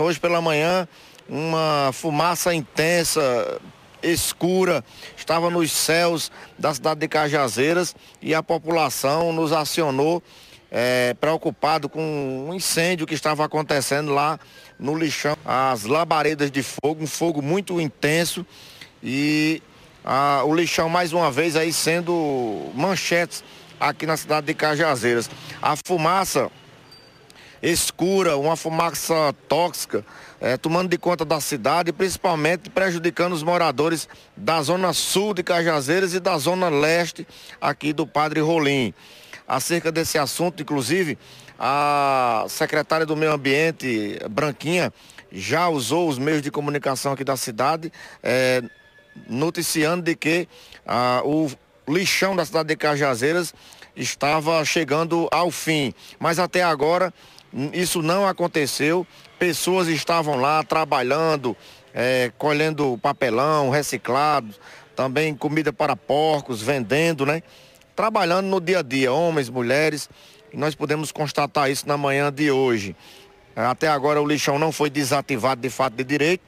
Hoje pela manhã, uma fumaça intensa, escura, estava nos céus da cidade de Cajazeiras e a população nos acionou é, preocupado com um incêndio que estava acontecendo lá no lixão, as labaredas de fogo, um fogo muito intenso e a, o lixão mais uma vez aí sendo manchetes aqui na cidade de Cajazeiras. A fumaça escura, uma fumaça tóxica, é, tomando de conta da cidade, principalmente prejudicando os moradores da zona sul de Cajazeiras e da zona leste aqui do Padre Rolim. Acerca desse assunto, inclusive, a secretária do Meio Ambiente, Branquinha, já usou os meios de comunicação aqui da cidade, é, noticiando de que ah, o lixão da cidade de Cajazeiras estava chegando ao fim. Mas até agora isso não aconteceu. Pessoas estavam lá trabalhando, é, colhendo papelão, reciclado, também comida para porcos, vendendo, né? Trabalhando no dia a dia, homens, mulheres. Nós podemos constatar isso na manhã de hoje. Até agora o lixão não foi desativado de fato de direito,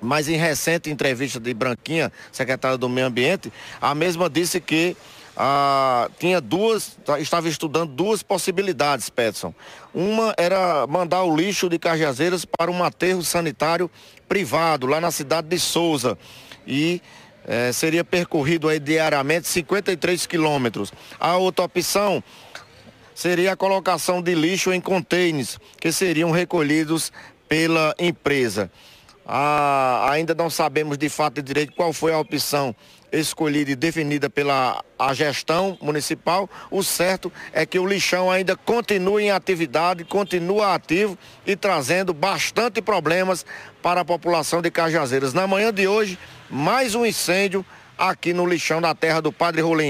mas em recente entrevista de Branquinha, secretária do Meio Ambiente, a mesma disse que ah, tinha duas, tá, estava estudando duas possibilidades, Petson. Uma era mandar o lixo de Cajazeiras para um aterro sanitário privado, lá na cidade de Souza. E eh, seria percorrido aí diariamente 53 quilômetros. A outra opção seria a colocação de lixo em contêineres, que seriam recolhidos pela empresa. Ah, ainda não sabemos de fato e direito qual foi a opção escolhida e definida pela a gestão municipal, o certo é que o lixão ainda continua em atividade, continua ativo e trazendo bastante problemas para a população de Cajazeiras. Na manhã de hoje, mais um incêndio aqui no lixão da terra do Padre Rolim.